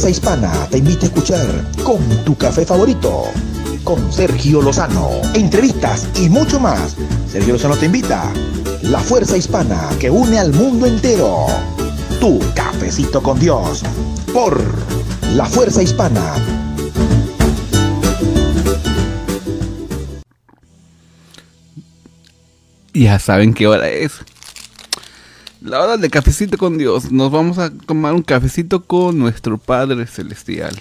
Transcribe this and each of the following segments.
Fuerza Hispana te invita a escuchar con tu café favorito, con Sergio Lozano, entrevistas y mucho más. Sergio Lozano te invita. La Fuerza Hispana que une al mundo entero. Tu cafecito con Dios. Por La Fuerza Hispana. Ya saben qué hora es. La hora de cafecito con Dios. Nos vamos a tomar un cafecito con nuestro Padre Celestial.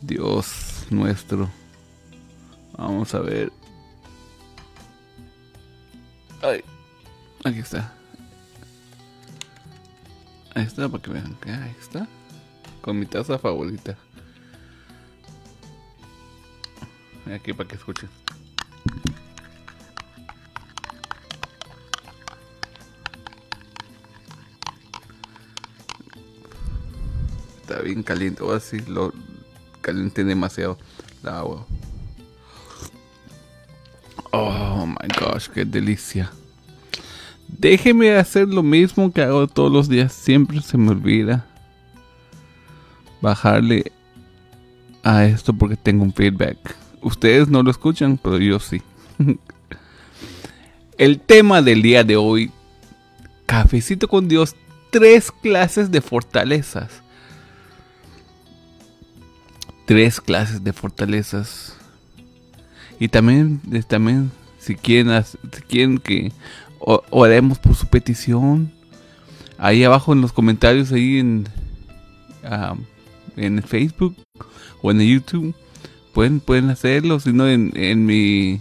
Dios nuestro. Vamos a ver. Ay, aquí está. Ahí está, para que vean ahí está. Con mi taza favorita. Aquí para que escuchen. Está bien caliente. O así lo caliente demasiado la agua. Oh my gosh, qué delicia. Déjeme hacer lo mismo que hago todos los días. Siempre se me olvida bajarle a esto porque tengo un feedback. Ustedes no lo escuchan, pero yo sí. El tema del día de hoy, cafecito con Dios, tres clases de fortalezas. Tres clases de fortalezas. Y también, también si quieren, si quieren que oremos por su petición, ahí abajo en los comentarios, ahí en, en Facebook o en YouTube, pueden, pueden hacerlo, si no en, en mi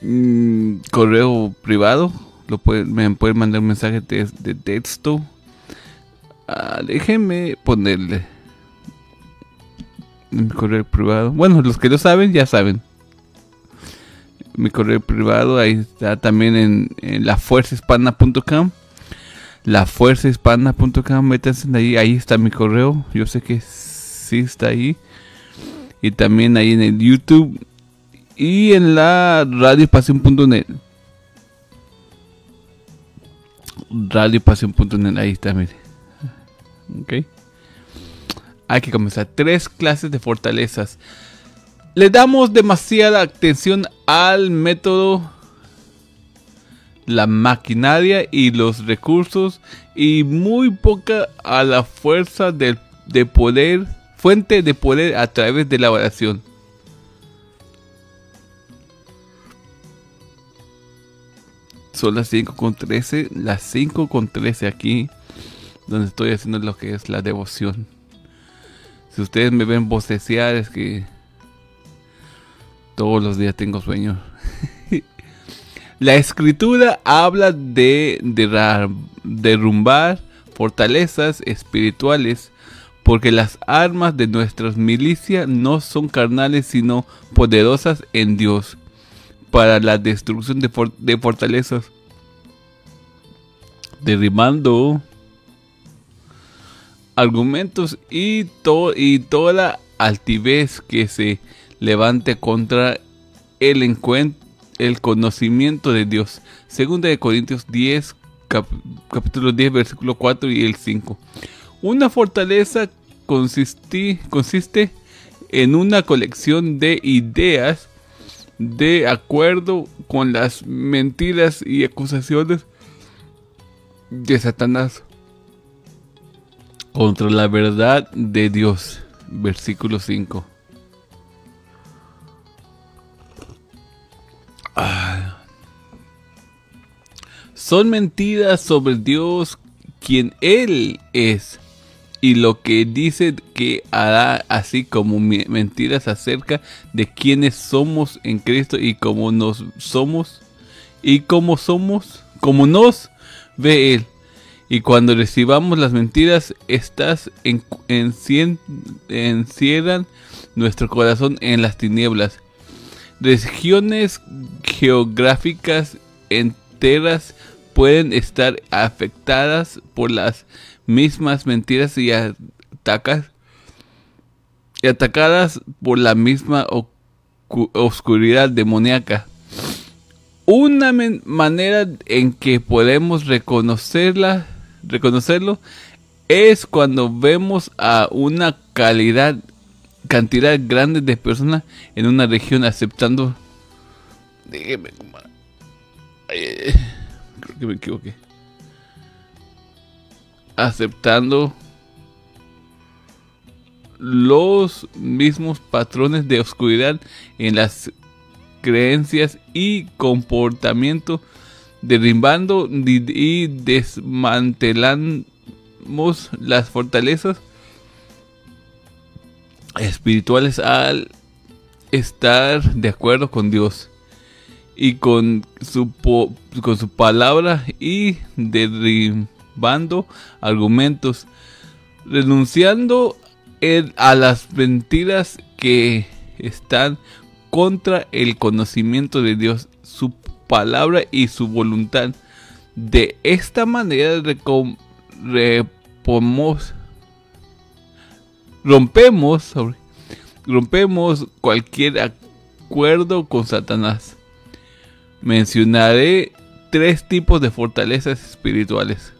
mm, correo privado, lo pueden, me pueden mandar un mensaje de, de texto. Ah, déjenme ponerle mi correo privado. Bueno, los que lo saben ya saben. Mi correo privado ahí está también en, en lafuerzahispana.com. Lafuerzahispana.com, métanse ahí, ahí está mi correo. Yo sé que sí está ahí. Y también ahí en el YouTube y en la radiopasión.net. Radiopasión.net, ahí está, mire. Ok hay que comenzar. Tres clases de fortalezas. Le damos demasiada atención al método, la maquinaria y los recursos y muy poca a la fuerza de, de poder, fuente de poder a través de la oración. Son las 5 con 13, las 5 con 13 aquí, donde estoy haciendo lo que es la devoción. Si ustedes me ven bosteciar es que todos los días tengo sueño. La escritura habla de, derrumbar fortalezas espirituales porque las armas de nuestras milicias no son carnales sino poderosas en Dios para la destrucción de, de fortalezas. Derribando argumentos y, y toda la altivez que se levante contra el el conocimiento de Dios. Segunda de Corintios 10, capítulo 10, versículo 4 y el 5. Una fortaleza consiste, consiste en una colección de ideas de acuerdo con las mentiras y acusaciones de Satanás contra la verdad de Dios. Versículo 5. Ah. Son mentiras sobre Dios quien Él es y lo que dice que hará, así como mentiras acerca de quienes somos en Cristo y cómo nos somos y cómo somos, como nos ve Él. Y cuando recibamos las mentiras, estas en, encierran nuestro corazón en las tinieblas. Regiones geográficas enteras pueden estar afectadas por las mismas mentiras y, atacas, y atacadas por la misma oscuridad demoníaca. Una manera en que podemos reconocerla reconocerlo es cuando vemos a una calidad, cantidad grande de personas en una región aceptando. Déjeme, creo que me equivoqué. Aceptando los mismos patrones de oscuridad en las creencias y comportamiento, derribando y desmantelando las fortalezas espirituales al estar de acuerdo con Dios y con su, con su palabra y derribando argumentos, renunciando a las mentiras que están contra el conocimiento de Dios, palabra y su voluntad. De esta manera rompemos, rompemos cualquier acuerdo con Satanás. Mencionaré tres tipos de fortalezas espirituales.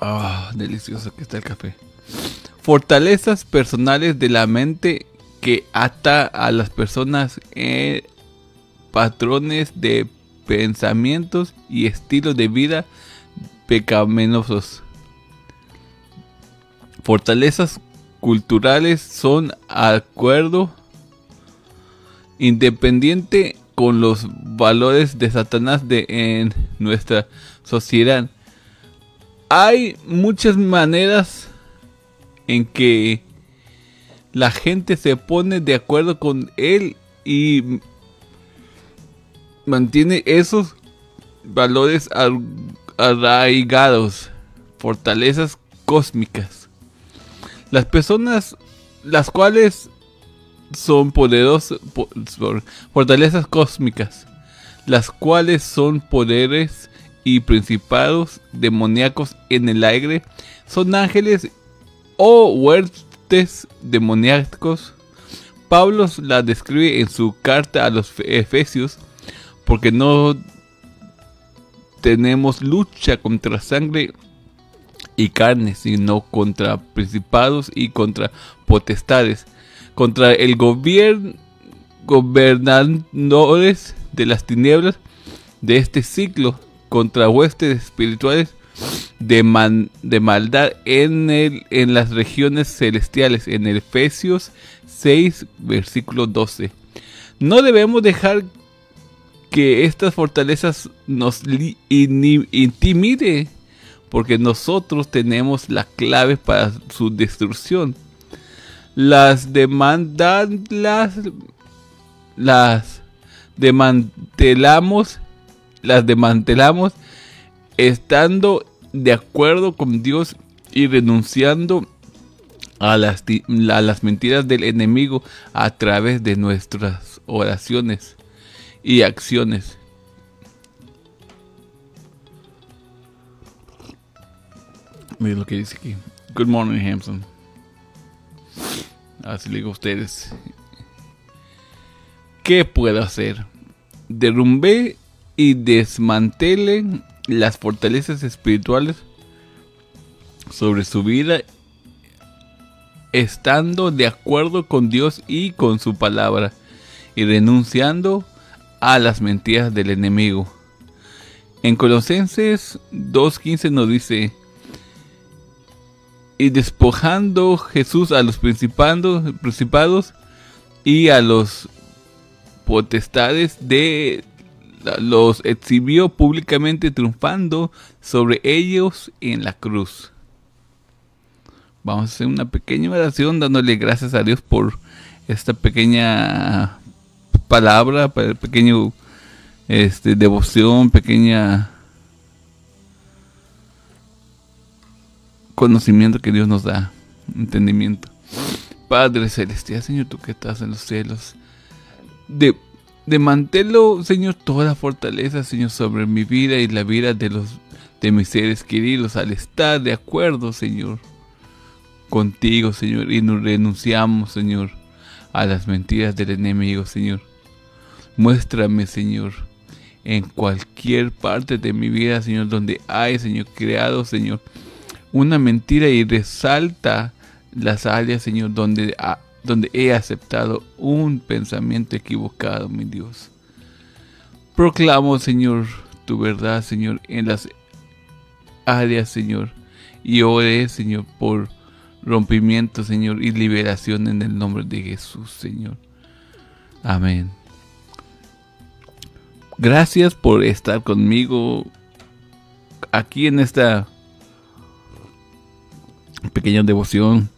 Ah, delicioso que está el café. Fortalezas personales de la mente que ata a las personas en patrones de pensamientos y estilos de vida pecaminosos. Fortalezas culturales son acuerdo independiente con los valores de Satanás de en nuestra sociedad. Hay muchas maneras en que la gente se pone de acuerdo con él y mantiene esos valores arraigados, fortalezas cósmicas. Las personas, las cuales son poderosas, fortalezas cósmicas, las cuales son poderes y principados demoníacos en el aire, son ángeles o demoníacos. Pablo la describe en su carta a los Efesios porque no tenemos lucha contra sangre y carne, sino contra principados y contra potestades, contra el gobierno, gobernadores de las tinieblas de este ciclo, contra huestes espirituales de, de maldad en, el, en las regiones celestiales, en Efesios 6, versículo 12. No debemos dejar que estas fortalezas nos intimide, porque nosotros tenemos la clave para su destrucción. Las demandas, las, las desmantelamos, las desmantelamos estando de acuerdo con Dios y renunciando a las, a las mentiras del enemigo a través de nuestras oraciones y acciones. Miren lo que dice aquí. Good morning, Hampson. Así le digo a ustedes. ¿Qué puedo hacer? Derrumbe y desmantele las fortalezas espirituales sobre su vida estando de acuerdo con Dios y con su palabra y renunciando a las mentiras del enemigo. En Colosenses 2.15 nos dice, y despojando Jesús a los principados y a los potestades de los exhibió públicamente triunfando sobre ellos en la cruz. Vamos a hacer una pequeña oración dándole gracias a Dios por esta pequeña palabra, pequeño este, devoción, pequeña conocimiento que Dios nos da, entendimiento. Padre Celestial, Señor, tú que estás en los cielos, de, de mantelo, Señor, toda la fortaleza, Señor, sobre mi vida y la vida de los de mis seres queridos, al estar de acuerdo, Señor, contigo, Señor, y nos renunciamos, Señor, a las mentiras del enemigo, Señor. Muéstrame, Señor, en cualquier parte de mi vida, Señor, donde hay, Señor, creado, Señor, una mentira y resalta las áreas, Señor, donde, donde he aceptado un pensamiento equivocado, mi Dios. Proclamo, Señor, tu verdad, Señor, en las áreas, Señor, y oré, Señor, por rompimiento, Señor, y liberación en el nombre de Jesús, Señor. Amén. Gracias por estar conmigo aquí en esta pequeña devoción.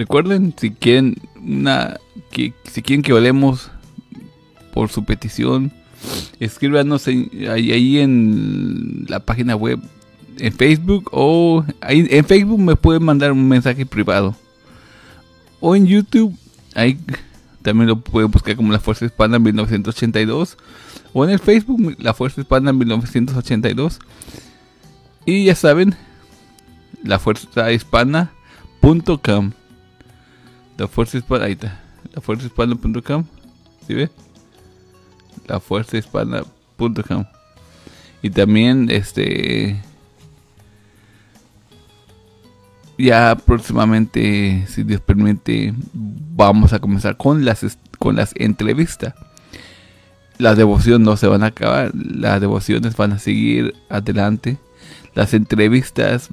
Recuerden, si quieren una, que, si quieren que hablemos por su petición, escríbanos ahí, en la página web, en Facebook o en Facebook me pueden mandar un mensaje privado. O en YouTube, ahí también lo pueden buscar como La Fuerza Hispana 1982. O en el Facebook, La Fuerza Hispana 1982. Y ya saben, La Fuerza Hispana.com. La Fuerza Hispana, ahí está. La Fuerza Hispana.com. ¿Sí ve? La Fuerza Hispana.com. Y también, este ya próximamente, si Dios permite, vamos a comenzar con las, con las entrevistas. Las devociones no se van a acabar, las devociones van a seguir adelante. Las entrevistas,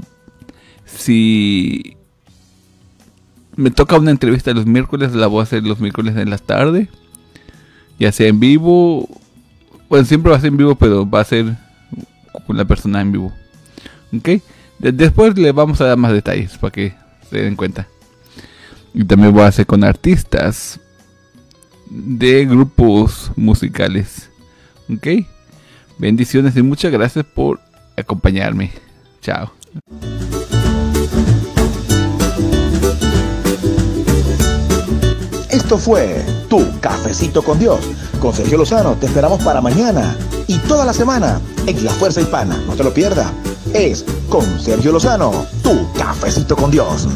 si me toca una entrevista los miércoles, la voy a hacer los miércoles en la tarde, ya sea en vivo, bueno, siempre va a ser en vivo, pero va a ser con la persona en vivo. ¿Ok? Después le vamos a dar más detalles para que se den cuenta. Y también voy a hacer con artistas de grupos musicales. ¿Ok? Bendiciones y muchas gracias por acompañarme. Chao. Esto fue Tu Cafecito con Dios. Con Sergio Lozano te esperamos para mañana y toda la semana en La Fuerza Hispana. No te lo pierdas es con Sergio Lozano, tu cafecito con Dios.